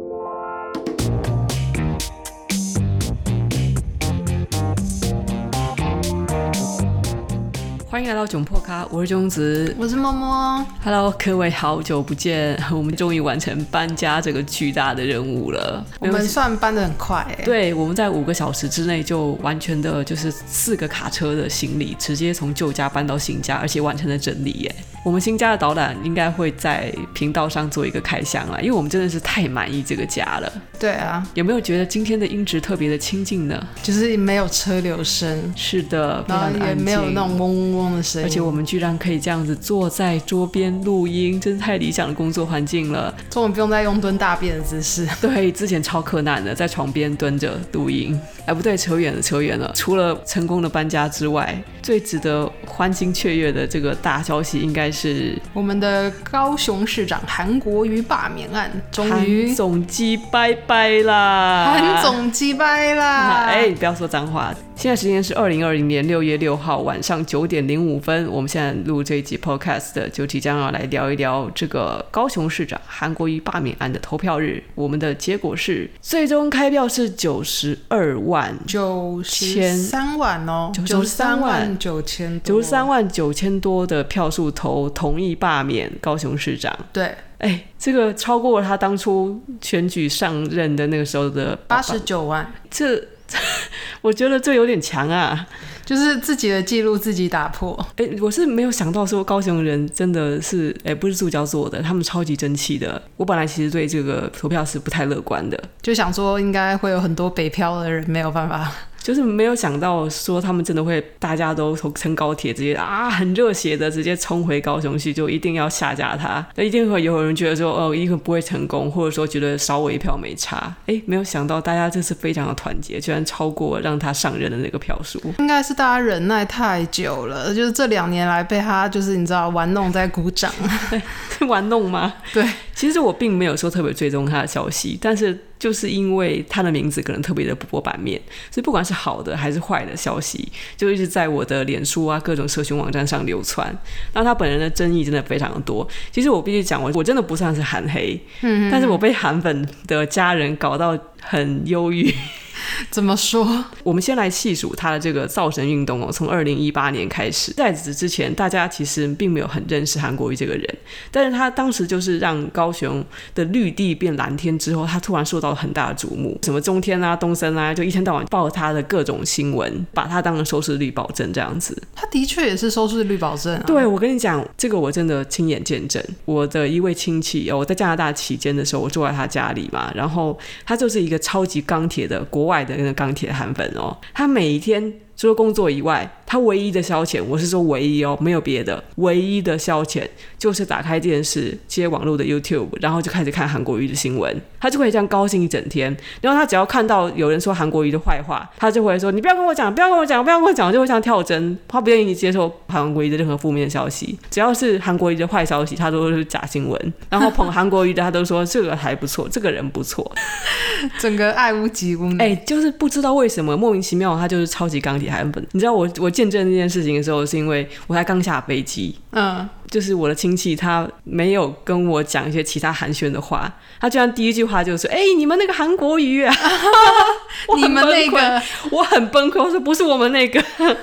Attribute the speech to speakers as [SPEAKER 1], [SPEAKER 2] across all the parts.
[SPEAKER 1] Thank you. 欢迎来到窘迫咖，我是中子，
[SPEAKER 2] 我是默默。
[SPEAKER 1] Hello，各位好久不见，我们终于完成搬家这个巨大的任务了。
[SPEAKER 2] 我们算搬得很快欸，
[SPEAKER 1] 对，我们在五个小时之内就完全的，就是四个卡车的行李直接从旧家搬到新家，而且完成了整理耶。我们新家的导览应该会在频道上做一个开箱了，因为我们真的是太满意这个家了。
[SPEAKER 2] 对啊，
[SPEAKER 1] 有没有觉得今天的音质特别的清静呢？
[SPEAKER 2] 就是没有车流声，
[SPEAKER 1] 是的，
[SPEAKER 2] 然后也没有那种嗡嗡嗡的声音，
[SPEAKER 1] 而且我们居然可以这样子坐在桌边录音，真是太理想的工作环境了。
[SPEAKER 2] 终于不用再用蹲大便的姿势。
[SPEAKER 1] 对，之前超困难的，在床边蹲着录音。哎，不对，扯远了，扯远了。除了成功的搬家之外，最值得欢欣雀跃的这个大消息，应该是
[SPEAKER 2] 我们的高雄市长韩国瑜罢免案终于
[SPEAKER 1] 韩总机拜拜啦！
[SPEAKER 2] 韩总机拜啦！
[SPEAKER 1] 哎，不要说脏话。现在时间是二零二零年六月六号晚上九点零五分，我们现在录这一集 podcast 的，就即将要来聊一聊这个高雄市长韩国瑜罢免案的投票日。我们的结果是，最终开票是九十二万
[SPEAKER 2] 九千三万哦，九十三万九千
[SPEAKER 1] 九十三万九千多的票数投同意罢免高雄市长。
[SPEAKER 2] 对，
[SPEAKER 1] 哎，这个超过了他当初选举上任的那个时候的
[SPEAKER 2] 八十九万。
[SPEAKER 1] 这。我觉得这有点强啊，
[SPEAKER 2] 就是自己的记录自己打破。
[SPEAKER 1] 哎，我是没有想到说高雄人真的是，哎，不是塑胶做的，他们超级争气的。我本来其实对这个投票是不太乐观的，
[SPEAKER 2] 就想说应该会有很多北漂的人没有办法。
[SPEAKER 1] 就是没有想到说他们真的会，大家都从乘高铁直接啊，很热血的直接冲回高雄去，就一定要下架他。那一定会有人觉得说，哦，一定不会成功，或者说觉得少我一票没差。哎，没有想到大家这次非常的团结，居然超过让他上任的那个票数。
[SPEAKER 2] 应该是大家忍耐太久了，就是这两年来被他就是你知道玩弄在鼓掌，
[SPEAKER 1] 是玩弄吗？
[SPEAKER 2] 对，
[SPEAKER 1] 其实我并没有说特别追踪他的消息，但是。就是因为他的名字可能特别的不播版面，所以不管是好的还是坏的消息，就一直在我的脸书啊各种社群网站上流传。那他本人的争议真的非常多。其实我必须讲，我我真的不算是韩黑，嗯，但是我被韩粉的家人搞到很忧郁。
[SPEAKER 2] 怎么说？
[SPEAKER 1] 我们先来细数他的这个造神运动哦，从二零一八年开始，在此之前，大家其实并没有很认识韩国瑜这个人，但是他当时就是让高雄的绿地变蓝天之后，他突然受到了很大的瞩目，什么中天啊、东森啊，就一天到晚报他的各种新闻，把他当成收视率保证这样子。
[SPEAKER 2] 他的确也是收视率保证啊。
[SPEAKER 1] 对，我跟你讲，这个我真的亲眼见证。我的一位亲戚哦，我在加拿大期间的时候，我住在他家里嘛，然后他就是一一个超级钢铁的国外的那个钢铁韩粉哦，他每一天除了工作以外，他唯一的消遣，我是说唯一哦，没有别的，唯一的消遣就是打开电视接网络的 YouTube，然后就开始看韩国瑜的新闻，他就会这样高兴一整天。然后他只要看到有人说韩国瑜的坏话，他就会说：“你不要跟我讲，不要跟我讲，不要跟我讲。”就会像跳针，他不愿意接受韩国瑜的任何负面消息。只要是韩国瑜的坏消息，他都是假新闻。然后捧韩国瑜的，他都说这个还不错，这个人不错，
[SPEAKER 2] 整个爱屋及乌。
[SPEAKER 1] 哎，就是不知道为什么莫名其妙，他就是超级钢铁韩粉。你知道我我。见证这件事情的时候，是因为我才刚下飞机，嗯，就是我的亲戚他没有跟我讲一些其他寒暄的话，他居然第一句话就说：“哎、欸，你们那个韩国语啊，
[SPEAKER 2] 你们那个，
[SPEAKER 1] 我很崩溃。”我说：“不是我们那个。”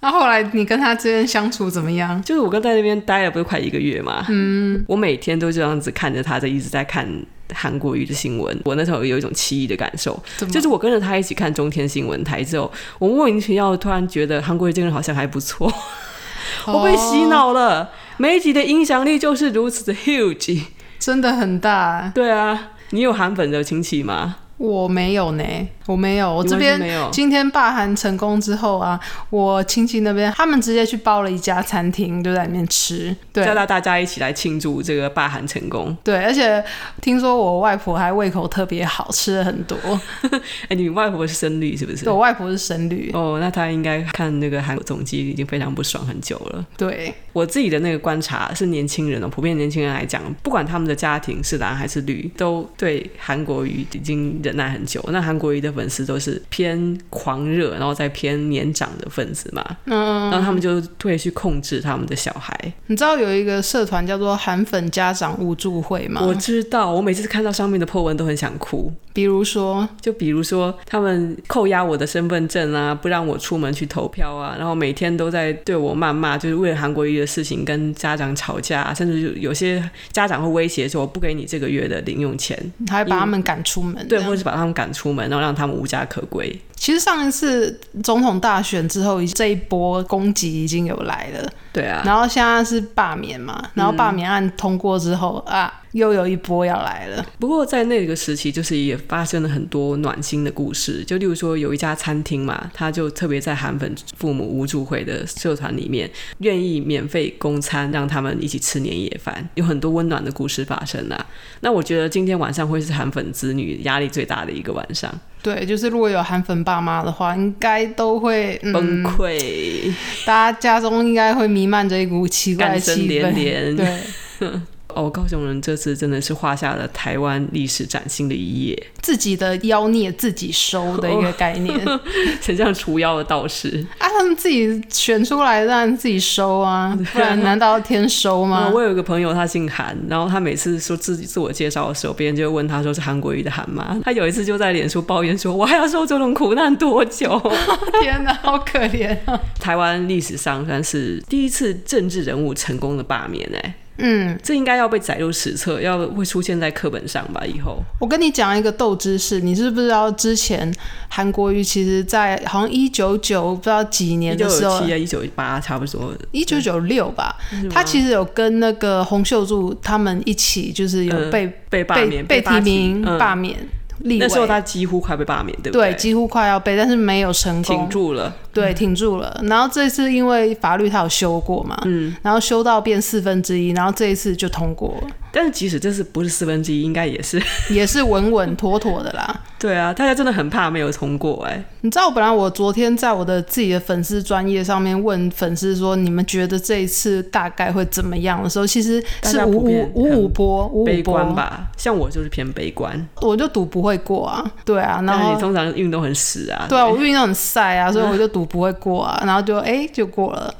[SPEAKER 2] 那后来你跟他之间相处怎么样？
[SPEAKER 1] 就是我跟在那边待了不是快一个月嘛，嗯，我每天都这样子看着他，在一直在看。韩国语的新闻，我那时候有一种奇异的感受，就是我跟着他一起看中天新闻台之后，我莫名其妙突然觉得韩国瑜这个人好像还不错，我被洗脑了。媒体的影响力就是如此的 huge，
[SPEAKER 2] 真的很大。
[SPEAKER 1] 对啊，你有韩粉的亲戚吗？
[SPEAKER 2] 我没有呢，我没有。我这边今天罢韩成功之后啊，我亲戚那边他们直接去包了一家餐厅，就在里面吃，对，
[SPEAKER 1] 叫到大家一起来庆祝这个罢韩成功。
[SPEAKER 2] 对，而且听说我外婆还胃口特别好，吃了很多。
[SPEAKER 1] 哎、欸，你外婆是深绿是不是？
[SPEAKER 2] 对，我外婆是深绿。
[SPEAKER 1] 哦，那她应该看那个韩国总机已经非常不爽很久了。
[SPEAKER 2] 对，
[SPEAKER 1] 我自己的那个观察是年轻人哦，普遍年轻人来讲，不管他们的家庭是蓝还是绿，都对韩国语已经。忍耐很久。那韩国瑜的粉丝都是偏狂热，然后再偏年长的分子嘛，嗯，然后他们就会去控制他们的小孩。
[SPEAKER 2] 你知道有一个社团叫做韩粉家长互助会吗？
[SPEAKER 1] 我知道，我每次看到上面的 po 文都很想哭。
[SPEAKER 2] 比如说，
[SPEAKER 1] 就比如说，他们扣押我的身份证啊，不让我出门去投票啊，然后每天都在对我谩骂，就是为了韩国瑜的事情跟家长吵架，甚至有些家长会威胁说我不给你这个月的零用钱，
[SPEAKER 2] 还把他们赶出门，
[SPEAKER 1] 对，或就是把他们赶出门，然后让他们无家可归。
[SPEAKER 2] 其实上一次总统大选之后，这一波攻击已经有来了，
[SPEAKER 1] 对啊，
[SPEAKER 2] 然后现在是罢免嘛，然后罢免案通过之后、嗯、啊。又有一波要来了。
[SPEAKER 1] 不过在那个时期，就是也发生了很多暖心的故事。就例如说，有一家餐厅嘛，他就特别在韩粉父母无助会的社团里面，愿意免费供餐，让他们一起吃年夜饭，有很多温暖的故事发生啊。那我觉得今天晚上会是韩粉子女压力最大的一个晚上。
[SPEAKER 2] 对，就是如果有韩粉爸妈的话，应该都会、嗯、
[SPEAKER 1] 崩溃，
[SPEAKER 2] 大家家中应该会弥漫着一股奇怪的气氛。
[SPEAKER 1] 连连
[SPEAKER 2] 对。
[SPEAKER 1] 哦，高雄人这次真的是画下了台湾历史崭新的一页，
[SPEAKER 2] 自己的妖孽自己收的一个概念，
[SPEAKER 1] 很像除妖的道士
[SPEAKER 2] 啊！他们自己选出来让自己收啊，不然难道要天收吗？
[SPEAKER 1] 我有一个朋友，他姓韩，然后他每次说自己自我介绍的时候，别人就会问他说是韩国瑜的韩吗？他有一次就在脸书抱怨说：“我还要受这种苦难多久？”
[SPEAKER 2] 天哪，好可怜啊！
[SPEAKER 1] 台湾历史上算是第一次政治人物成功的罢免哎。
[SPEAKER 2] 嗯，
[SPEAKER 1] 这应该要被载入史册，要会出现在课本上吧？以后
[SPEAKER 2] 我跟你讲一个斗知识，你是不是知道之前韩国瑜其实，在好像一九九不知道几年的时候，
[SPEAKER 1] 一九九七啊，一九八差不多，
[SPEAKER 2] 一九九六吧，他其实有跟那个洪秀柱他们一起，就是有被、嗯、
[SPEAKER 1] 被罢免、
[SPEAKER 2] 被提名罢免。嗯
[SPEAKER 1] 那时候他几乎快被罢免，对不
[SPEAKER 2] 对？对，几乎快要被，但是没有成功，
[SPEAKER 1] 挺住了。
[SPEAKER 2] 对，挺住了。然后这次因为法律他有修过嘛，嗯，然后修到变四分之一，然后这一次就通过了。
[SPEAKER 1] 但是即使这是不是四分之一，应该也是
[SPEAKER 2] 也是稳稳妥妥的啦。
[SPEAKER 1] 对啊，大家真的很怕没有通过哎、欸。
[SPEAKER 2] 你知道，本来我昨天在我的自己的粉丝专业上面问粉丝说，你们觉得这一次大概会怎么样的时候，其实是五五五五波，五五波
[SPEAKER 1] 吧。像我就是偏悲观，
[SPEAKER 2] 我就赌不会过啊。对啊，然后
[SPEAKER 1] 你通常运动很死啊。
[SPEAKER 2] 对啊，我运动很晒啊，所以我就 赌不会过啊。然后就哎、欸、就过了。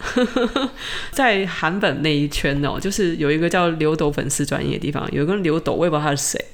[SPEAKER 1] 在韩本那一圈哦，就是有一个叫刘斗粉丝专页的地方，有一个刘斗，我也不知道他是谁，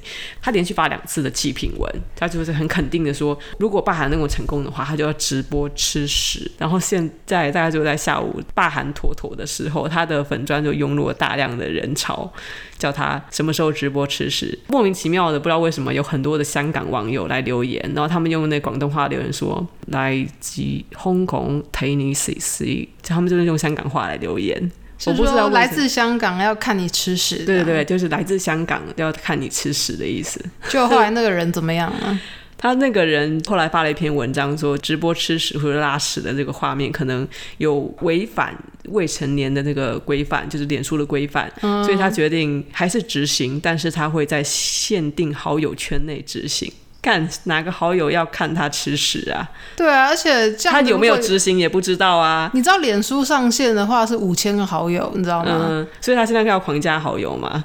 [SPEAKER 1] 他连续发两次的祭品文，他就是很肯定的说，如果霸韩能够成功的话，他就要直播吃屎。然后现在大概就在下午霸韩妥妥的时候，他的粉砖就涌入了大量的人潮，叫他什么时候直播吃屎。莫名其妙的，不知道为什么有很多的香港网友来留言，然后他们用那广东话留言说，来自香港睇你食屎，他们就是用香港话来留言。我不知道
[SPEAKER 2] 来自香港要看你吃屎。
[SPEAKER 1] 对对对，就是来自香港要看你吃屎的意思。
[SPEAKER 2] 就后来那个人怎么样啊？
[SPEAKER 1] 他那个人后来发了一篇文章，说直播吃屎或者拉屎的这个画面可能有违反未成年的那个规范，就是脸书的规范，嗯，所以他决定还是执行，但是他会在限定好友圈内执行。看哪个好友要看他吃屎啊？
[SPEAKER 2] 对啊，而且这样
[SPEAKER 1] 他有没有执行也不知道啊。
[SPEAKER 2] 你知道脸书上线的话是五千个好友，你知道吗？
[SPEAKER 1] 嗯，所以他现在要狂加好友吗？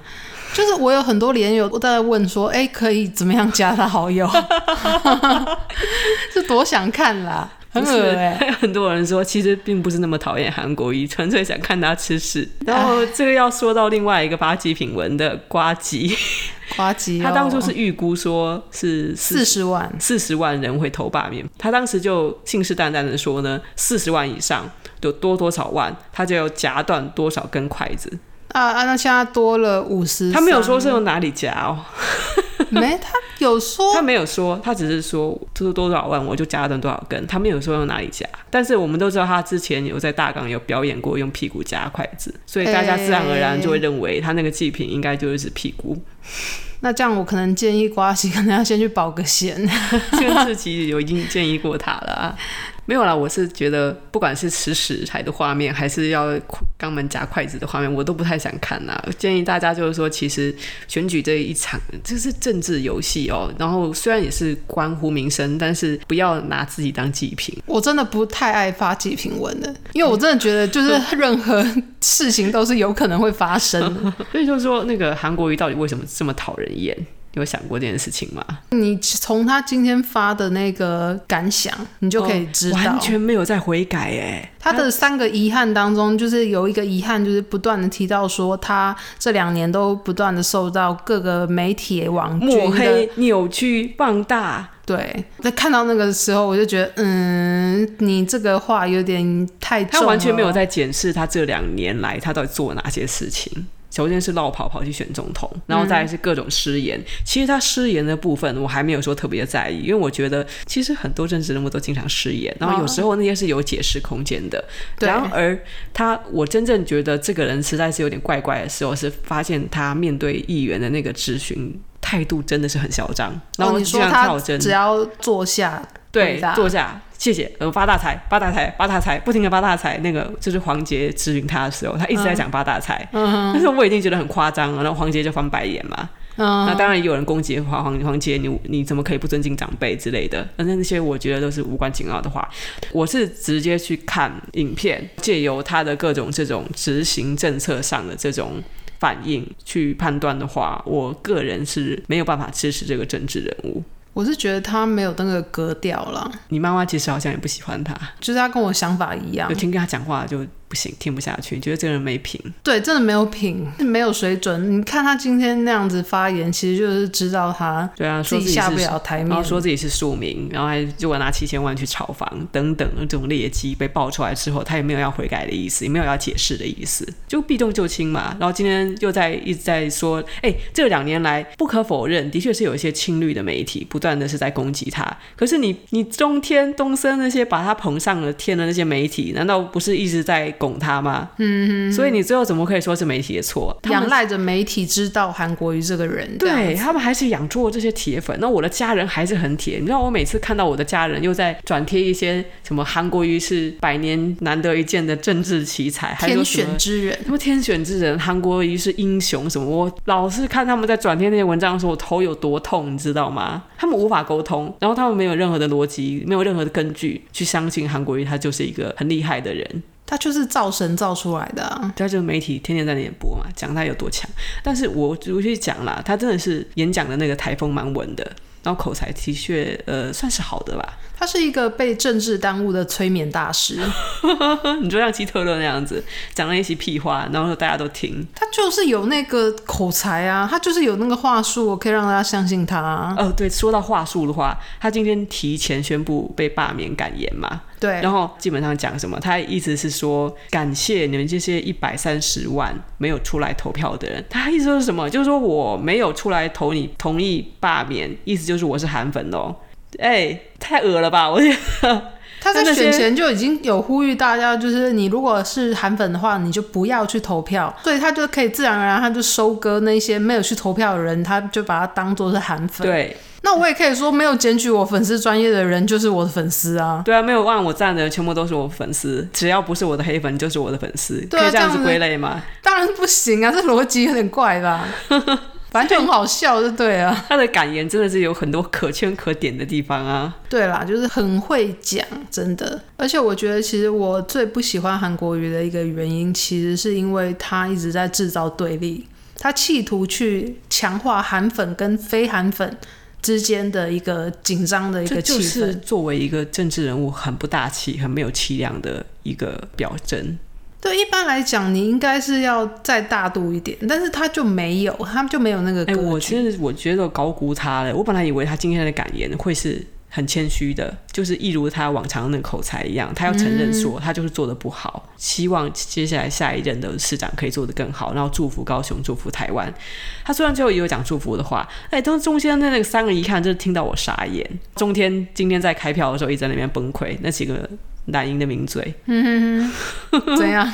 [SPEAKER 2] 就是我有很多连友都在问说，哎、欸，可以怎么样加他好友？是多想看啦，很恶哎、欸。
[SPEAKER 1] 很多人说，其实并不是那么讨厌韩国瑜，纯粹想看他吃屎。然后这个要说到另外一个八级品文的瓜吉。
[SPEAKER 2] 瓜吉，
[SPEAKER 1] 他当初是预估说是
[SPEAKER 2] 四十万，
[SPEAKER 1] 四十万人会投罢免。他当时就信誓旦旦的说呢，四十万以上有多多少万，他就要夹断多少根筷子。
[SPEAKER 2] 啊啊，那现在多了五十，
[SPEAKER 1] 他没有说是用哪里夹哦，
[SPEAKER 2] 没，他有说，
[SPEAKER 1] 他没有说，他只是说就是多少万我就加了多少根，他没有说用哪里夹。但是我们都知道他之前有在大港有表演过用屁股夹筷子，所以大家自然而然就会认为他那个祭品应该就是屁股。
[SPEAKER 2] 那这样，我可能建议瓜西可能要先去保个险。
[SPEAKER 1] 这个事其实有已经建议过他了啊。没有啦，我是觉得不管是吃食材的画面，还是要肛门夹筷子的画面，我都不太想看呐。建议大家就是说，其实选举这一场就是政治游戏哦。然后虽然也是关乎民生，但是不要拿自己当祭品。
[SPEAKER 2] 我真的不太爱发祭品文的，因为我真的觉得就是任何事情都是有可能会发生的。
[SPEAKER 1] 所以就是说，那个韩国瑜到底为什么这么讨人厌？有想过这件事情吗？
[SPEAKER 2] 你从他今天发的那个感想，你就可以知道，哦、
[SPEAKER 1] 完全没有在悔改哎。
[SPEAKER 2] 他的三个遗憾当中，就是有一个遗憾，就是不断的提到说，他这两年都不断的受到各个媒体网
[SPEAKER 1] 抹黑、扭曲、放大。
[SPEAKER 2] 对，在看到那个时候，我就觉得，嗯，你这个话有点太。
[SPEAKER 1] 他完全没有在检视他这两年来他到底做哪些事情。首先是落跑跑去选总统，然后再来是各种失言。嗯、其实他失言的部分，我还没有说特别在意，因为我觉得其实很多政治人物都经常失言，然后有时候那些是有解释空间的。哦、然而他，我真正觉得这个人实在是有点怪怪的时候，是发现他面对议员的那个质询态度真的是很嚣张。然后就像跳针，
[SPEAKER 2] 哦、只要坐下，
[SPEAKER 1] 对，坐下。谢谢，呃，发大财，发大财，发大财，不停的发大财。那个就是黄杰咨询他的时候，他一直在讲发大财。嗯，但是我已经觉得很夸张了。然后黄杰就翻白眼嘛。嗯，那当然也有人攻击黄黄黄杰，你你怎么可以不尊敬长辈之类的？反正那些我觉得都是无关紧要的话。我是直接去看影片，借由他的各种这种执行政策上的这种反应去判断的话，我个人是没有办法支持这个政治人物。
[SPEAKER 2] 我是觉得他没有那个格调了。
[SPEAKER 1] 你妈妈其实好像也不喜欢他，
[SPEAKER 2] 就是他跟我想法一样，
[SPEAKER 1] 就听跟他讲话就。不行，听不下去，觉得这个人没品。
[SPEAKER 2] 对，真的没有品，没有水准。你看他今天那样子发言，其实就是知道他对啊，自己下不了台面，
[SPEAKER 1] 然后说自己是庶民，然后还如果拿七千万去炒房等等这种劣迹被爆出来之后，他也没有要悔改的意思，也没有要解释的意思，就避重就轻嘛。然后今天又在一直在说，哎，这两年来不可否认，的确是有一些亲绿的媒体不断的是在攻击他。可是你你中天、东森那些把他捧上了天的那些媒体，难道不是一直在？拱他吗？嗯，所以你最后怎么可以说是媒体的错？
[SPEAKER 2] 仰赖着媒体知道韩国瑜这个人，
[SPEAKER 1] 对他们还是养出了这些铁粉。那我的家人还是很铁，你知道，我每次看到我的家人又在转贴一些什么韩国瑜是百年难得一见的政治奇才，
[SPEAKER 2] 天选之人，
[SPEAKER 1] 什么天选之人，韩国瑜是英雄什么？我老是看他们在转贴那些文章的时候，我头有多痛，你知道吗？他们无法沟通，然后他们没有任何的逻辑，没有任何的根据去相信韩国瑜他就是一个很厉害的人。
[SPEAKER 2] 他就是造神造出来的，啊，
[SPEAKER 1] 他就是媒体天天在那边播嘛，讲他有多强。但是我我去讲啦，他真的是演讲的那个台风蛮稳的，然后口才的确呃算是好的吧。
[SPEAKER 2] 他是一个被政治耽误的催眠大师，
[SPEAKER 1] 你就像希特勒那样子讲了一些屁话，然后大家都听。
[SPEAKER 2] 他就是有那个口才啊，他就是有那个话术，可以让大家相信他，啊。
[SPEAKER 1] 哦，对，说到话术的话，他今天提前宣布被罢免感言嘛，
[SPEAKER 2] 对，
[SPEAKER 1] 然后基本上讲什么，他意思是说感谢你们这些一百三十万没有出来投票的人。他意思是什么？就是说我没有出来投你，同意罢免，意思就是我是韩粉哦。哎、欸，太恶了吧！我觉得
[SPEAKER 2] 他在选前就已经有呼吁大家，就是你如果是韩粉的话，你就不要去投票，所以他就可以自然而然他就收割那些没有去投票的人，他就把他当做是韩粉。
[SPEAKER 1] 对，
[SPEAKER 2] 那我也可以说，没有检举我粉丝专业的人就是我的粉丝啊。
[SPEAKER 1] 对啊，没有按我赞的人全部都是我粉丝，只要不是我的黑粉就是我的粉丝。对啊，可以这样子归类吗？
[SPEAKER 2] 当然不行啊，这逻辑有点怪吧。反正就很好笑，就对啊。
[SPEAKER 1] 他的感言真的是有很多可圈可点的地方啊。
[SPEAKER 2] 对啦，就是很会讲，真的。而且我觉得，其实我最不喜欢韩国瑜的一个原因，其实是因为他一直在制造对立，他企图去强化韩粉跟非韩粉之间的一个紧张的一个气氛。就是
[SPEAKER 1] 作为一个政治人物，很不大气、很没有气量的一个表征。
[SPEAKER 2] 对，一般来讲，你应该是要再大度一点，但是他就没有，他就没有那个。哎、欸，
[SPEAKER 1] 我其实我觉得高估他了。我本来以为他今天的感言会是很谦虚的，就是一如他往常那个口才一样，他要承认说他就是做的不好，嗯、希望接下来下一任的市长可以做得更好，然后祝福高雄，祝福台湾。他虽然最后也有讲祝福的话，哎，当中间的那个三个一看，就是听到我傻眼。中天今天在开票的时候一直在那边崩溃，那几个。蓝营的名嘴，
[SPEAKER 2] 嗯哼哼，怎样？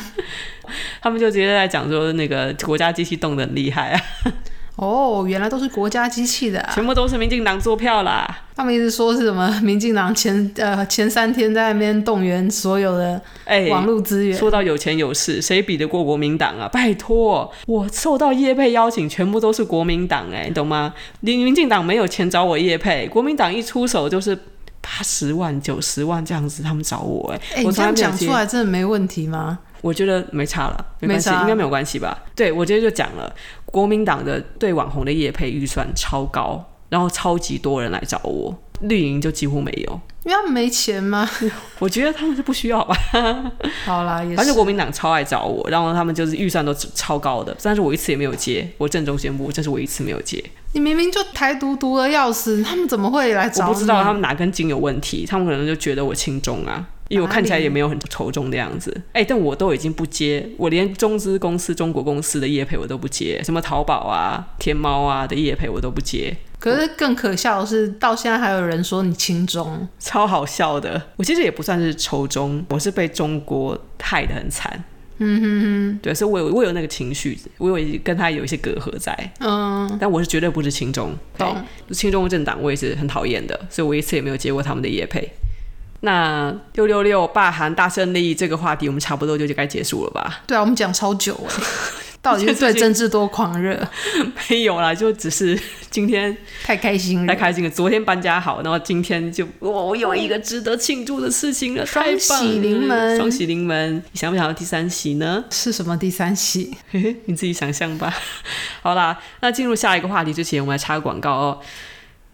[SPEAKER 1] 他们就直接在讲说，那个国家机器动得很厉害啊！
[SPEAKER 2] 哦，原来都是国家机器的，啊，
[SPEAKER 1] 全部都是民进党做票啦。
[SPEAKER 2] 他们一直说是什么？民进党前呃前三天在那边动员所有的哎网络资源，
[SPEAKER 1] 说到有钱有势，谁比得过国民党啊？拜托，我受到叶配邀请，全部都是国民党哎，你懂吗？民民进党没有钱找我叶配，国民党一出手就是。八十万、九十万这样子，他们找我哎、欸，我
[SPEAKER 2] 这样讲出来真的没问题吗？
[SPEAKER 1] 我觉得没差了，没关系，应该没有关系吧？对，我直接就讲了，国民党的对网红的业配预算超高，然后超级多人来找我，绿营就几乎没有。
[SPEAKER 2] 因为他们没钱吗？
[SPEAKER 1] 我觉得他们是不需要吧。
[SPEAKER 2] 好啦，也是。
[SPEAKER 1] 反正国民党超爱找我，然后他们就是预算都超高的，但是我一次也没有接。我郑重宣布，这是我一次没有接。
[SPEAKER 2] 你明明就台独独的要死，他们怎么会来找你？
[SPEAKER 1] 我不知道他们哪根筋有问题，他们可能就觉得我轻中啊，因为我看起来也没有很仇中的样子。哎、欸，但我都已经不接，我连中资公司、中国公司的业配我都不接，什么淘宝啊、天猫啊的业配我都不接。
[SPEAKER 2] 可是更可笑的是，到现在还有人说你亲中，
[SPEAKER 1] 超好笑的。我其实也不算是仇中，我是被中国害得很惨。嗯哼哼，对，所以我有我有那个情绪，我有跟他有一些隔阂在。嗯，但我是绝对不是亲中，懂？亲中的政党我也是很讨厌的，所以我一次也没有接过他们的业配。那六六六霸韩大胜利这个话题，我们差不多就就该结束了吧？
[SPEAKER 2] 对啊，我们讲超久了。到底是对政治多狂热？
[SPEAKER 1] 没有啦，就只是今天
[SPEAKER 2] 太开心了，
[SPEAKER 1] 太开心了。昨天搬家好，然后今天就我有一个值得庆祝的事情了，
[SPEAKER 2] 双喜临门，
[SPEAKER 1] 双喜临门。你想不想要第三喜呢？
[SPEAKER 2] 是什么第三喜？
[SPEAKER 1] 嘿嘿，你自己想象吧。好啦，那进入下一个话题之前，我们来插个广告哦。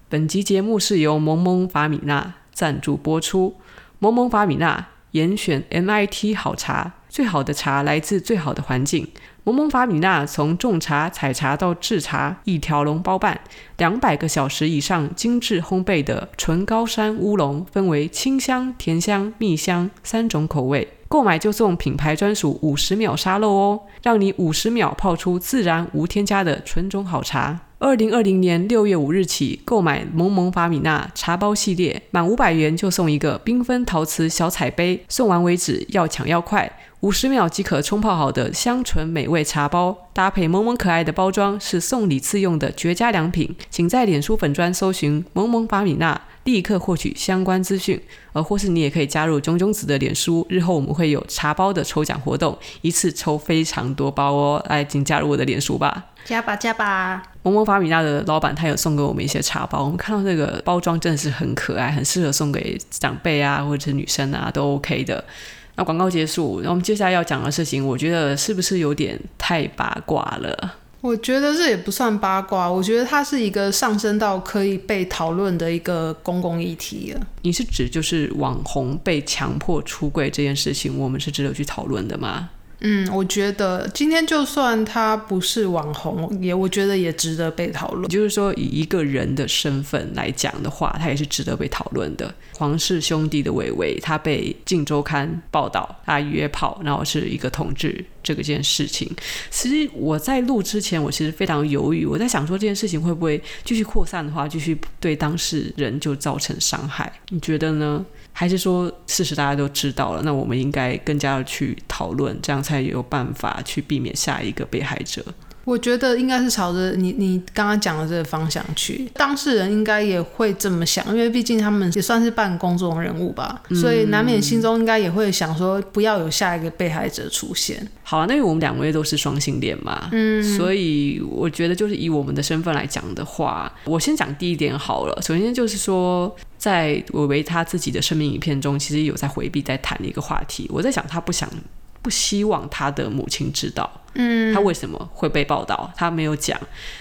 [SPEAKER 1] 本集节目是由萌萌法米娜赞助播出。萌萌法米娜严选 MIT 好茶，最好的茶来自最好的环境。萌萌法米娜从种茶、采茶到制茶，一条龙包办。两百个小时以上精致烘焙的纯高山乌龙，分为清香、甜香、蜜香三种口味。购买就送品牌专属五十秒沙漏哦，让你五十秒泡出自然无添加的纯种好茶。二零二零年六月五日起，购买萌萌法米娜茶包系列，满五百元就送一个缤纷陶瓷小彩杯，送完为止，要抢要快。五十秒即可冲泡好的香醇美味茶包，搭配萌萌可爱的包装，是送礼自用的绝佳良品。请在脸书粉砖搜寻“萌萌法米娜”，立刻获取相关资讯。呃，或是你也可以加入炯炯子的脸书，日后我们会有茶包的抽奖活动，一次抽非常多包哦。来，请加入我的脸书吧，
[SPEAKER 2] 加吧加吧。
[SPEAKER 1] 萌萌法米娜的老板他有送给我们一些茶包，我们看到这个包装真的是很可爱，很适合送给长辈啊，或者是女生啊，都 OK 的。那广告结束，那我们接下来要讲的事情，我觉得是不是有点太八卦了？
[SPEAKER 2] 我觉得这也不算八卦，我觉得它是一个上升到可以被讨论的一个公共议题了。
[SPEAKER 1] 你是指就是网红被强迫出柜这件事情，我们是值得去讨论的吗？
[SPEAKER 2] 嗯，我觉得今天就算他不是网红，也我觉得也值得被讨论。
[SPEAKER 1] 就是说，以一个人的身份来讲的话，他也是值得被讨论的。黄氏兄弟的伟伟，他被《镜周刊》报道他约炮，然后是一个同志这个件事情。其实我在录之前，我其实非常犹豫，我在想说这件事情会不会继续扩散的话，继续对当事人就造成伤害？你觉得呢？还是说事实大家都知道了，那我们应该更加的去讨论，这样才有办法去避免下一个被害者。
[SPEAKER 2] 我觉得应该是朝着你你刚刚讲的这个方向去，当事人应该也会这么想，因为毕竟他们也算是半公众人物吧，嗯、所以难免心中应该也会想说，不要有下一个被害者出现。
[SPEAKER 1] 好啊，那因为我们两位都是双性恋嘛，嗯，所以我觉得就是以我们的身份来讲的话，我先讲第一点好了。首先就是说，在伟伟他自己的生命影片中，其实有在回避在谈的一个话题。我在想，他不想。不希望他的母亲知道，嗯，他为什么会被报道，他没有讲。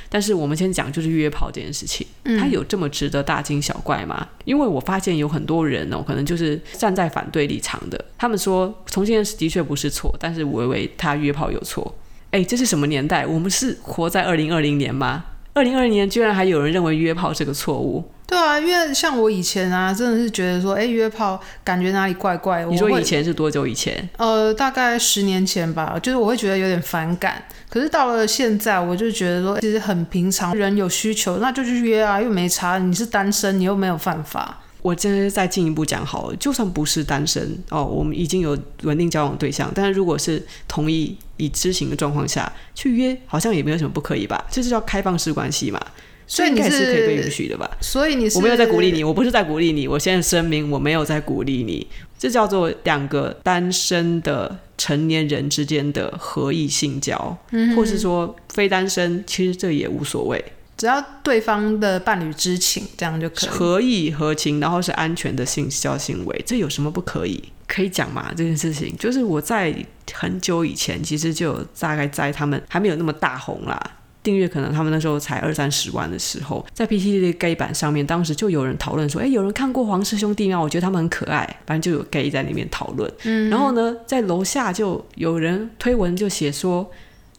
[SPEAKER 1] 但是我们先讲，就是约炮这件事情，嗯，他有这么值得大惊小怪吗？因为我发现有很多人哦，可能就是站在反对立场的，他们说同性恋的确不是错，但是伟伟他约炮有错。哎，这是什么年代？我们是活在二零二零年吗？二零二零年居然还有人认为约炮是个错误？
[SPEAKER 2] 对啊，因为像我以前啊，真的是觉得说，哎，约炮感觉哪里怪怪。
[SPEAKER 1] 你说以前是多久以前？
[SPEAKER 2] 呃，大概十年前吧，就是我会觉得有点反感。可是到了现在，我就觉得说，其实很平常，人有需求那就去约啊，又没差。你是单身，你又没有犯法。
[SPEAKER 1] 我真的再进一步讲好了，就算不是单身哦，我们已经有稳定交往对象，但是如果是同意以知情的状况下去约，好像也没有什么不可以吧？这是叫开放式关系嘛。所以你是可以被允许的吧？
[SPEAKER 2] 所以你是
[SPEAKER 1] 我没有在鼓励你，我不是在鼓励你。我现在声明，我没有在鼓励你。这叫做两个单身的成年人之间的合意性交，嗯，或是说非单身，其实这也无所谓，
[SPEAKER 2] 只要对方的伴侣知情，这样就可以
[SPEAKER 1] 合意合情，然后是安全的性交行为，这有什么不可以？可以讲嘛？这件事情就是我在很久以前，其实就有大概在他们还没有那么大红啦。订阅可能他们那时候才二三十万的时候，在 PTT 的 gay 版上面，当时就有人讨论说，哎，有人看过黄氏兄弟吗？我觉得他们很可爱，反正就有 gay 在里面讨论。嗯，然后呢，在楼下就有人推文就写说。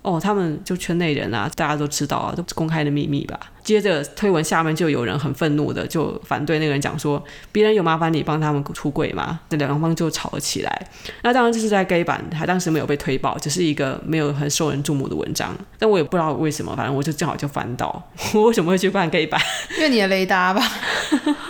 [SPEAKER 1] 哦，他们就圈内人啊，大家都知道啊，都是公开的秘密吧。接着推文下面就有人很愤怒的就反对那个人讲说，别人有麻烦你帮他们出柜吗？这两方就吵了起来。那当然这是在 gay 版，还当时没有被推爆，只是一个没有很受人注目的文章。但我也不知道为什么，反正我就正好就翻到，我为什么会去翻 gay 版？
[SPEAKER 2] 因为你的雷达吧。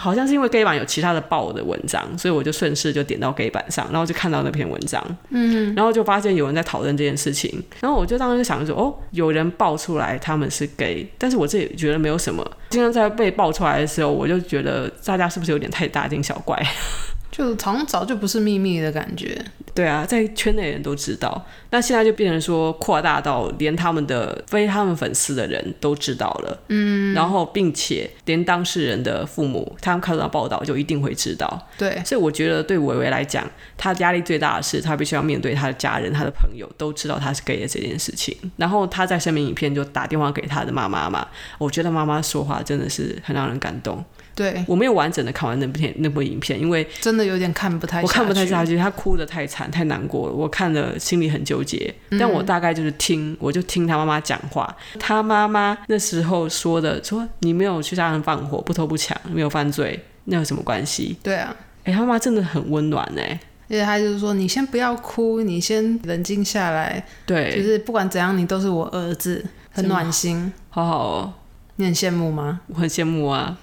[SPEAKER 1] 好像是因为 gay 版有其他的爆的文章，所以我就顺势就点到 gay 版上，然后就看到那篇文章，嗯，然后就发现有人在讨论这件事情，然后我就当时就想说，哦，有人爆出来他们是 gay，但是我自己觉得没有什么。经常在被爆出来的时候，我就觉得大家是不是有点太大惊小怪？
[SPEAKER 2] 就好像早就不是秘密的感觉。
[SPEAKER 1] 对啊，在圈内人都知道，那现在就变成说扩大到连他们的非他们粉丝的人都知道了。嗯，然后并且连当事人的父母，他们看到报道就一定会知道。
[SPEAKER 2] 对，
[SPEAKER 1] 所以我觉得对维维来讲，他压力最大的是他必须要面对他的家人、他的朋友都知道他是 gay 的这件事情。然后他在声明影片就打电话给他的妈妈嘛，我觉得妈妈说话真的是很让人感动。
[SPEAKER 2] 对，
[SPEAKER 1] 我没有完整的看完那部片那部影片，因为
[SPEAKER 2] 真的有点看不太
[SPEAKER 1] 我看不太下去，他哭的太惨太难过了，我看了心里很纠结。但我大概就是听，我就听他妈妈讲话，他妈妈那时候说的，说你没有去杀人放火，不偷不抢，没有犯罪，那有什么关系？
[SPEAKER 2] 对啊，
[SPEAKER 1] 哎，他妈妈真的很温暖哎，
[SPEAKER 2] 而且他就是说，你先不要哭，你先冷静下来，
[SPEAKER 1] 对，
[SPEAKER 2] 就是不管怎样，你都是我儿子，很暖心，
[SPEAKER 1] 好好哦，
[SPEAKER 2] 你很羡慕吗？
[SPEAKER 1] 我很羡慕啊。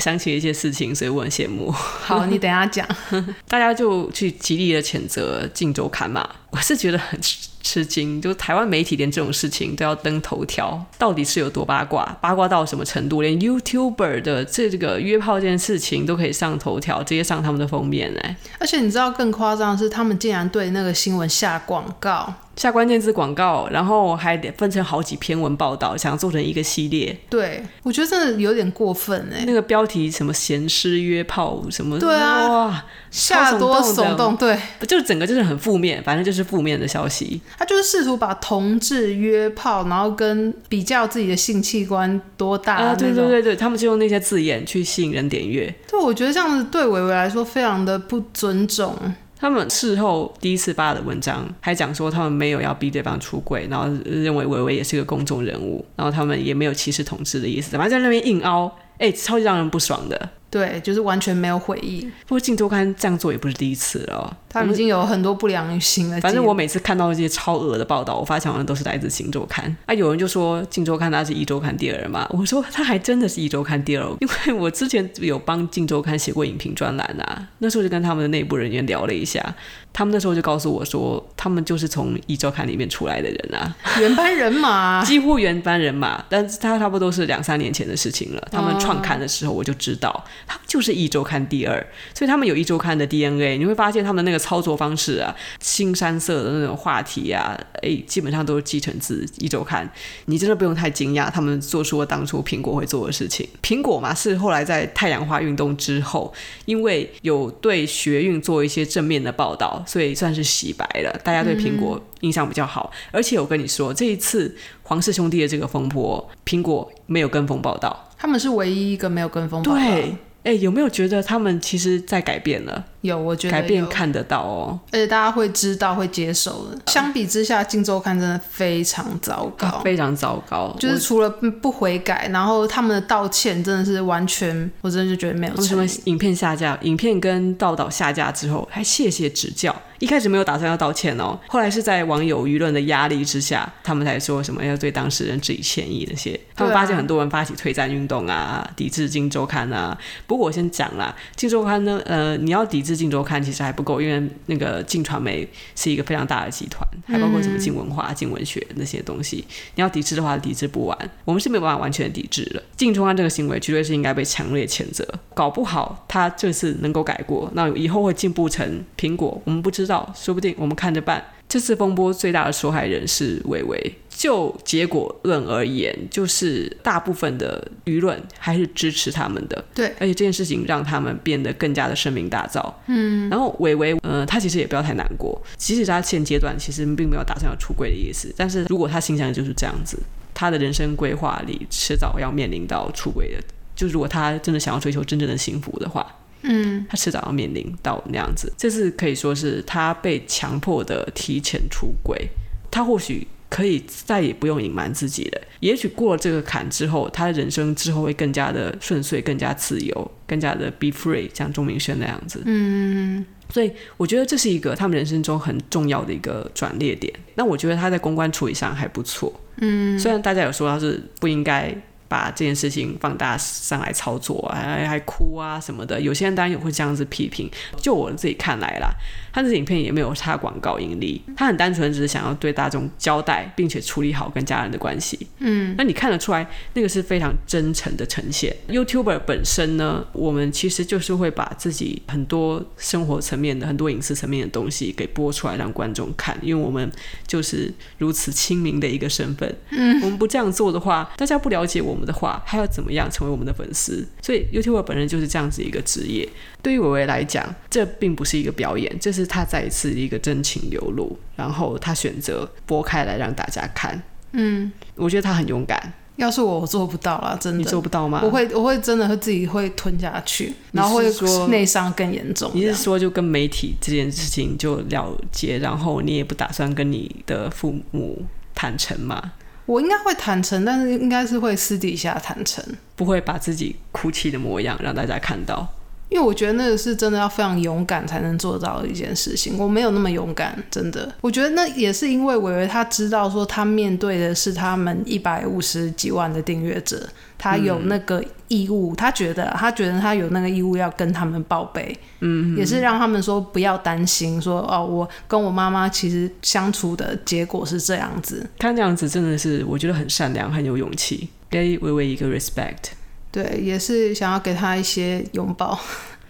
[SPEAKER 1] 想起一些事情，所以我很羡慕。
[SPEAKER 2] 好，你等一下讲。
[SPEAKER 1] 大家就去极力的谴责《镜周刊》嘛，我是觉得很 吃惊，就台湾媒体连这种事情都要登头条，到底是有多八卦？八卦到什么程度？连 YouTuber 的这个约炮这件事情都可以上头条，直接上他们的封面哎！
[SPEAKER 2] 而且你知道更夸张的是，他们竟然对那个新闻下广告。
[SPEAKER 1] 下关键字广告，然后还得分成好几篇文报道，想做成一个系列。
[SPEAKER 2] 对，我觉得真的有点过分哎。
[SPEAKER 1] 那个标题什么“闲诗约炮”什么，
[SPEAKER 2] 对啊，哇，下多耸动，对，
[SPEAKER 1] 就整个就是很负面，反正就是负面的消息。
[SPEAKER 2] 他就是试图把同志约炮，然后跟比较自己的性器官多大啊，
[SPEAKER 1] 对对对对，他们就用那些字眼去吸引人点阅。
[SPEAKER 2] 对，我觉得这样子对伟伟来说非常的不尊重。
[SPEAKER 1] 他们事后第一次发的文章还讲说，他们没有要逼对方出柜，然后认为维维也是个公众人物，然后他们也没有歧视同志的意思，反正在那边硬凹，哎、超级让人不爽的。
[SPEAKER 2] 对，就是完全没有悔意。
[SPEAKER 1] 不过《镜周刊》这样做也不是第一次了，
[SPEAKER 2] 他们已经有很多不良心了。
[SPEAKER 1] 反正我每次看到这些超恶的报道，我发现好像都是来自《镜周刊》啊。有人就说《镜周刊》它是一周刊第二嘛，我说他还真的是一周刊第二，因为我之前有帮《镜周刊》写过影评专栏啊，那时候就跟他们的内部人员聊了一下，他们那时候就告诉我说，他们就是从一周刊里面出来的人啊，
[SPEAKER 2] 原班人马，
[SPEAKER 1] 几乎原班人马。但是他差不多是两三年前的事情了，他们创刊的时候我就知道，他们就是一周。周刊第二，所以他们有一周刊的 DNA，你会发现他们的那个操作方式啊，青山色的那种话题啊，诶，基本上都是继承自一周刊。你真的不用太惊讶，他们做出了当初苹果会做的事情。苹果嘛，是后来在太阳花运动之后，因为有对学运做一些正面的报道，所以算是洗白了，大家对苹果印象比较好。嗯、而且我跟你说，这一次黄氏兄弟的这个风波，苹果没有跟风报道，
[SPEAKER 2] 他们是唯一一个没有跟风报道。
[SPEAKER 1] 对。哎，有没有觉得他们其实在改变了？
[SPEAKER 2] 有，我觉得
[SPEAKER 1] 改变看得到哦，
[SPEAKER 2] 而且大家会知道、会接受的。相比之下，《镜周刊》真的非常糟糕，
[SPEAKER 1] 啊，非常糟糕。
[SPEAKER 2] 就是除了不悔改，然后他们的道歉真的是完全，我真的就觉得没有。
[SPEAKER 1] 为什么影片下架？影片跟道道下架之后，还谢谢指教。一开始没有打算要道歉哦，后来是在网友舆论的压力之下，他们才说什么要对当事人致以歉意那些。他们发现很多人发起退战运动啊，抵制《镜周刊》啊。不过我先讲啦，《镜周刊》呢，呃，你要抵制。镜周刊其实还不够，因为那个镜传媒是一个非常大的集团，还包括什么镜文化、镜文学那些东西。你要抵制的话，抵制不完。我们是没有办法完全抵制的。镜周刊这个行为绝对是应该被强烈谴责。搞不好他这次能够改过，那以后会进步成苹果，我们不知道，说不定我们看着办。这次风波最大的受害人是伟伟。就结果论而言，就是大部分的舆论还是支持他们的。
[SPEAKER 2] 对，
[SPEAKER 1] 而且这件事情让他们变得更加的声名大噪。嗯，然后伟伟，呃，他其实也不要太难过。即使他现阶段其实并没有打算要出柜的意思，但是如果他心想就是这样子，他的人生规划里迟早要面临到出轨的。就如果他真的想要追求真正的幸福的话，嗯，他迟早要面临到那样子。这是可以说是他被强迫的提前出柜，他或许。可以再也不用隐瞒自己了。也许过了这个坎之后，他的人生之后会更加的顺遂，更加自由，更加的 be free，像钟明轩那样子。嗯，所以我觉得这是一个他们人生中很重要的一个转捩点。那我觉得他在公关处理上还不错。嗯，虽然大家有说他是不应该。把这件事情放大上来操作啊，还还哭啊什么的，有些人当然也会这样子批评。就我自己看来啦，他这影片也没有插广告盈利，他很单纯只是想要对大众交代，并且处理好跟家人的关系。嗯，那你看得出来，那个是非常真诚的呈现。YouTuber 本身呢，我们其实就是会把自己很多生活层面的、很多隐私层面的东西给播出来让观众看，因为我们就是如此亲民的一个身份。嗯，我们不这样做的话，大家不了解我们。的话，还要怎么样成为我们的粉丝？所以 YouTuber 本人就是这样子一个职业。对于伟伟来讲，这并不是一个表演，这是他再一次一个真情流露，然后他选择拨开来让大家看。嗯，我觉得他很勇敢。
[SPEAKER 2] 要是我，我做不到了，真的。
[SPEAKER 1] 你做不到吗？
[SPEAKER 2] 我会，我会真的会自己会吞下去，然后会说内伤更严重。
[SPEAKER 1] 你是说就跟媒体这件事情就了结，然后你也不打算跟你的父母坦诚吗？
[SPEAKER 2] 我应该会坦诚，但是应该是会私底下坦诚，
[SPEAKER 1] 不会把自己哭泣的模样让大家看到。
[SPEAKER 2] 因为我觉得那个是真的要非常勇敢才能做到的一件事情，我没有那么勇敢，真的。我觉得那也是因为伟伟他知道说他面对的是他们一百五十几万的订阅者，他有那个义务，嗯、他觉得他觉得他有那个义务要跟他们报备，嗯，也是让他们说不要担心说，说哦，我跟我妈妈其实相处的结果是这样子。
[SPEAKER 1] 他那样子真的是我觉得很善良，很有勇气，给伟伟一个 respect。
[SPEAKER 2] 对，也是想要给他一些拥抱。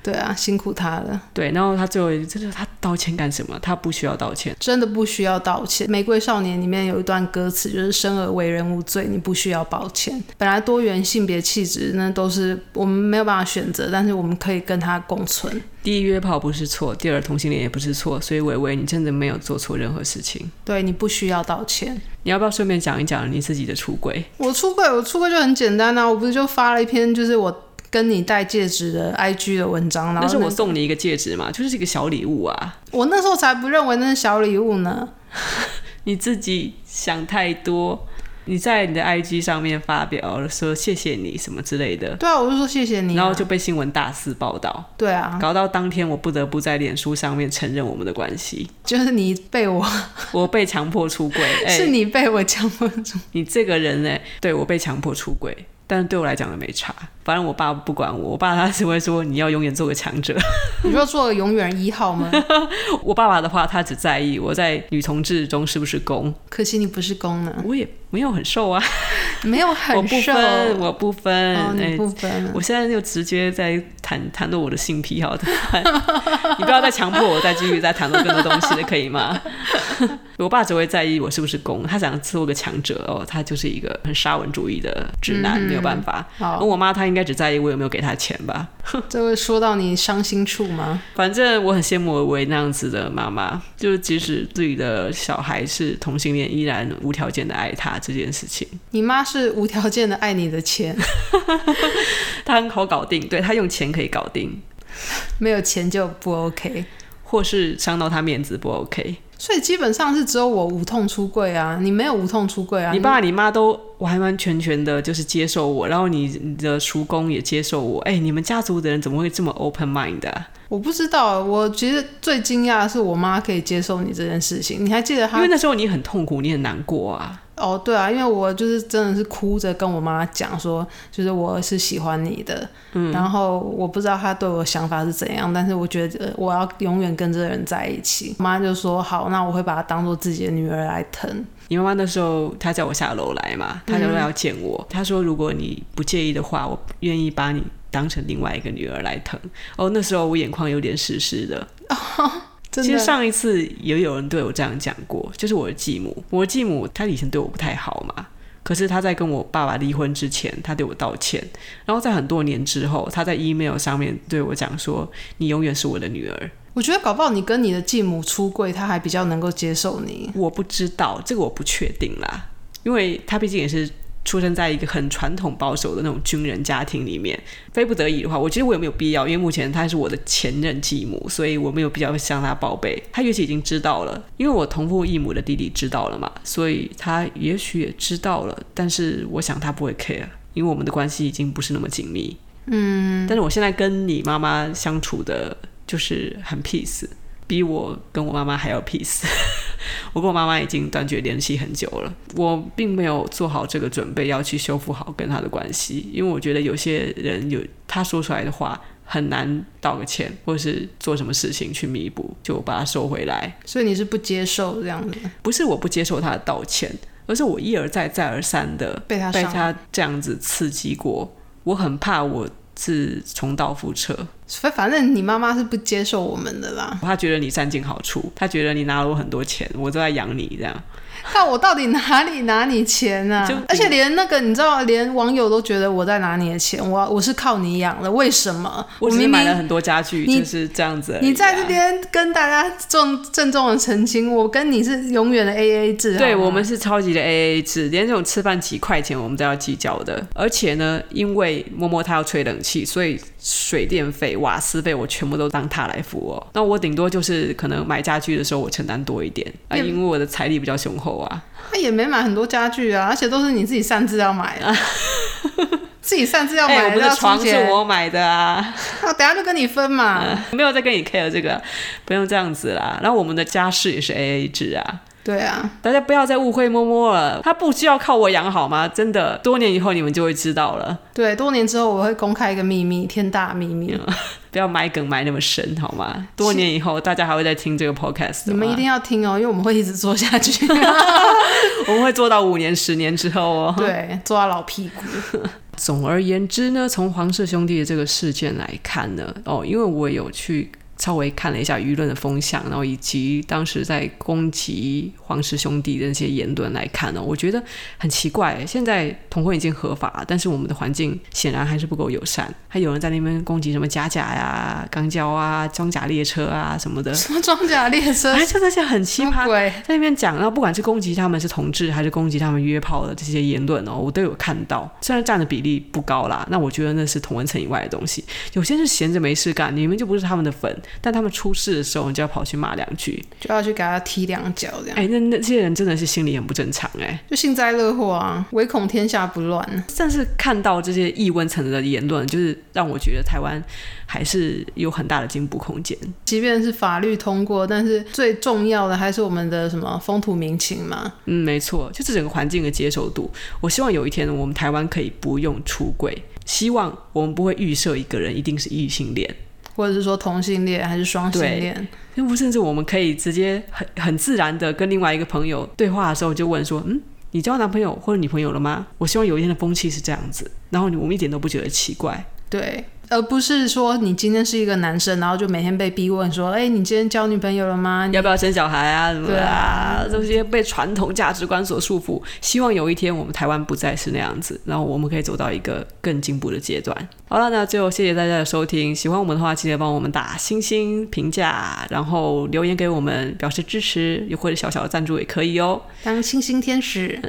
[SPEAKER 2] 对啊，辛苦他了。
[SPEAKER 1] 对，然后他最后真的，他道歉干什么？他不需要道歉，
[SPEAKER 2] 真的不需要道歉。《玫瑰少年》里面有一段歌词，就是“生而为人无罪，你不需要抱歉”。本来多元性别气质那都是我们没有办法选择，但是我们可以跟他共存。
[SPEAKER 1] 第一，约炮不是错；第二，同性恋也不是错。所以，伟伟，你真的没有做错任何事情。
[SPEAKER 2] 对，你不需要道歉。
[SPEAKER 1] 你要不要顺便讲一讲你自己的出轨？
[SPEAKER 2] 我出轨，我出轨就很简单啊，我不是就发了一篇，就是我。跟你戴戒指的 IG 的文章，然后
[SPEAKER 1] 那是我送你一个戒指嘛，就是一个小礼物啊。
[SPEAKER 2] 我那时候才不认为那是小礼物呢。
[SPEAKER 1] 你自己想太多。你在你的 IG 上面发表了说谢谢你什么之类的。
[SPEAKER 2] 对啊，我就说谢谢你啊，
[SPEAKER 1] 然后就被新闻大肆报道。
[SPEAKER 2] 对啊，
[SPEAKER 1] 搞到当天我不得不在脸书上面承认我们的关系。
[SPEAKER 2] 就是你被我，
[SPEAKER 1] 我被强迫出轨，欸，
[SPEAKER 2] 是你被我强迫出。
[SPEAKER 1] 你这个人呢？对，我被强迫出轨。但是对我来讲也没差，反正我爸不管我，我爸他只会说，你要永远做个强者。
[SPEAKER 2] 你说做个永远一号吗？
[SPEAKER 1] 我爸爸的话，他只在意我在女同志中是不是攻。
[SPEAKER 2] 可惜你不是攻呢。
[SPEAKER 1] 我也没有很瘦啊，
[SPEAKER 2] 没有很瘦。我不分，
[SPEAKER 1] 我不分，
[SPEAKER 2] 哦、你不分、欸。
[SPEAKER 1] 我现在就直接在谈谈论我的性癖好的，你不要再强迫我再继续再谈论更多东西了，可以吗？我爸只会在意我是不是攻，他想做个强者哦，他就是一个很沙文主义的直男，嗯、没有办法。而我妈她应该只在意我有没有给他钱吧？
[SPEAKER 2] 这会说到你伤心处吗？
[SPEAKER 1] 反正我很羡慕伟伟那样子的妈妈，就是即使自己的小孩是同性恋，依然无条件的爱他这件事情。
[SPEAKER 2] 你妈是无条件的爱你的钱，
[SPEAKER 1] 她很好搞定，对，她用钱可以搞定，
[SPEAKER 2] 没有钱就不 OK，
[SPEAKER 1] 或是伤到她面子不 OK。
[SPEAKER 2] 所以基本上是只有我无痛出柜啊，你没有无痛出柜啊。
[SPEAKER 1] 你爸你妈都完完全全的就是接受我，然后你你的叔公也接受我。哎、欸，你们家族的人怎么会这么 open mind 啊？
[SPEAKER 2] 我不知道，我其实最惊讶的是我妈可以接受你这件事情。你还记得她？
[SPEAKER 1] 因为那时候你很痛苦，你很难过啊。
[SPEAKER 2] 哦，对啊，因为我就是真的是哭着跟我妈讲说，就是我是喜欢你的，嗯，然后我不知道她对我的想法是怎样，但是我觉得我要永远跟这个人在一起。我妈就说好，那我会把她当做自己的女儿来疼。
[SPEAKER 1] 你妈妈那时候她叫我下楼来嘛，她就要见我，嗯、她说如果你不介意的话，我愿意把你当成另外一个女儿来疼。哦，那时候我眼眶有点湿湿的。哦
[SPEAKER 2] 真的
[SPEAKER 1] 其实上一次也有人对我这样讲过，就是我的继母。我的继母她以前对我不太好嘛，可是她在跟我爸爸离婚之前，她对我道歉。然后在很多年之后，她在 email 上面对我讲说：“你永远是我的女儿。”
[SPEAKER 2] 我觉得搞不好你跟你的继母出柜，她还比较能够接受你。
[SPEAKER 1] 我不知道这个，我不确定啦，因为她毕竟也是。出生在一个很传统保守的那种军人家庭里面，非不得已的话，我觉得我也没有必要，因为目前他是我的前任继母，所以我没有必要向他报备。他也许已经知道了，因为我同父异母的弟弟知道了嘛，所以他也许也知道了。但是我想他不会 care，因为我们的关系已经不是那么紧密。嗯，但是我现在跟你妈妈相处的就是很 peace。比我跟我妈妈还要 peace，我跟我妈妈已经断绝联系很久了。我并没有做好这个准备要去修复好跟她的关系，因为我觉得有些人有他说出来的话很难道个歉，或是做什么事情去弥补，就把它收回来。
[SPEAKER 2] 所以你是不接受这样的？
[SPEAKER 1] 不是我不接受他的道歉，而是我一而再再而三的被他被他这样子刺激过，我很怕我是重蹈覆辙。
[SPEAKER 2] 反正你妈妈是不接受我们的啦，
[SPEAKER 1] 她觉得你占尽好处，她觉得你拿了我很多钱，我都在养你这样。
[SPEAKER 2] 看我到底哪里拿你钱啊？就而且连那个你知道，连网友都觉得我在拿你的钱，我我是靠你养的，为什么？
[SPEAKER 1] 我明明买了很多家具，就是这样子、啊。
[SPEAKER 2] 你在这边跟大家重郑重的澄清，我跟你是永远的 A A 制，
[SPEAKER 1] 对我们是超级的 A A 制，连这种吃饭几块钱我们都要计较的。而且呢，因为摸摸他要吹冷气，所以水电费、瓦斯费我全部都当他来付哦。那我顶多就是可能买家具的时候我承担多一点啊，因为我的财力比较雄厚啊。
[SPEAKER 2] 他也没买很多家具啊，而且都是你自己擅自要买的，自己擅自要买的。欸、我们的床是我买的啊，那 等下就跟你分嘛，
[SPEAKER 1] 嗯、没有再跟你 care 这个，不用这样子啦。然后我们的家事也是 A A 制啊。
[SPEAKER 2] 对啊，
[SPEAKER 1] 大家不要再误会摸摸了，他不需要靠我养好吗？真的，多年以后你们就会知道了。
[SPEAKER 2] 对，多年之后我会公开一个秘密，天大秘密，
[SPEAKER 1] 嗯、不要埋梗埋那么深好吗？多年以后大家还会再听这个 podcast，
[SPEAKER 2] 你们一定要听哦，因为我们会一直做下去，
[SPEAKER 1] 我们会做到五年、十年之后哦。
[SPEAKER 2] 对，做到老屁股。
[SPEAKER 1] 总而言之呢，从黄氏兄弟的这个事件来看呢，哦，因为我有去。稍微看了一下舆论的风向，然后以及当时在攻击黄氏兄弟的那些言论来看呢，我觉得很奇怪。现在同婚已经合法，但是我们的环境显然还是不够友善，还有人在那边攻击什么假假呀、钢胶啊、装甲列车啊什么的。
[SPEAKER 2] 什么装甲列车？哎，
[SPEAKER 1] 就那些很奇葩，在那边讲。然后不管是攻击他们是同志，还是攻击他们约炮的这些言论哦，我都有看到。虽然占的比例不高啦，那我觉得那是同文层以外的东西。有些是闲着没事干，你们就不是他们的粉。但他们出事的时候，你就要跑去骂两句，
[SPEAKER 2] 就要去给他踢两脚，这样。
[SPEAKER 1] 哎、欸，那那这些人真的是心理很不正常，哎，
[SPEAKER 2] 就幸灾乐祸啊，唯恐天下不乱。
[SPEAKER 1] 但是看到这些异温层的言论，就是让我觉得台湾还是有很大的进步空间。
[SPEAKER 2] 即便是法律通过，但是最重要的还是我们的什么风土民情嘛。
[SPEAKER 1] 嗯，没错，就是整个环境的接受度。我希望有一天我们台湾可以不用出轨，希望我们不会预设一个人一定是异性恋。
[SPEAKER 2] 或者是说同性恋还是双性恋？
[SPEAKER 1] 因为甚至我们可以直接很很自然的跟另外一个朋友对话的时候，就问说：“嗯，你交男朋友或者女朋友了吗？”我希望有一天的风气是这样子，然后我们一点都不觉得奇怪。
[SPEAKER 2] 对。而不是说你今天是一个男生，然后就每天被逼问说：“哎，你今天交女朋友了吗？你
[SPEAKER 1] 要不要生小孩啊？什么啊？这些被传统价值观所束缚。希望有一天我们台湾不再是那样子，然后我们可以走到一个更进步的阶段。好了，那最后谢谢大家的收听。喜欢我们的话，记得帮我们打星星评价，然后留言给我们表示支持，又或者小小的赞助也可以哦。
[SPEAKER 2] 当星星天使，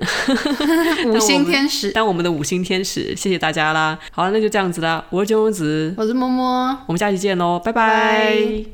[SPEAKER 2] 五星天使
[SPEAKER 1] 当，我们的五星天使，谢谢大家啦。好了，那就这样子啦。我是金公子。
[SPEAKER 2] 我是摸摸，
[SPEAKER 1] 我们下期见喽，拜拜。拜拜。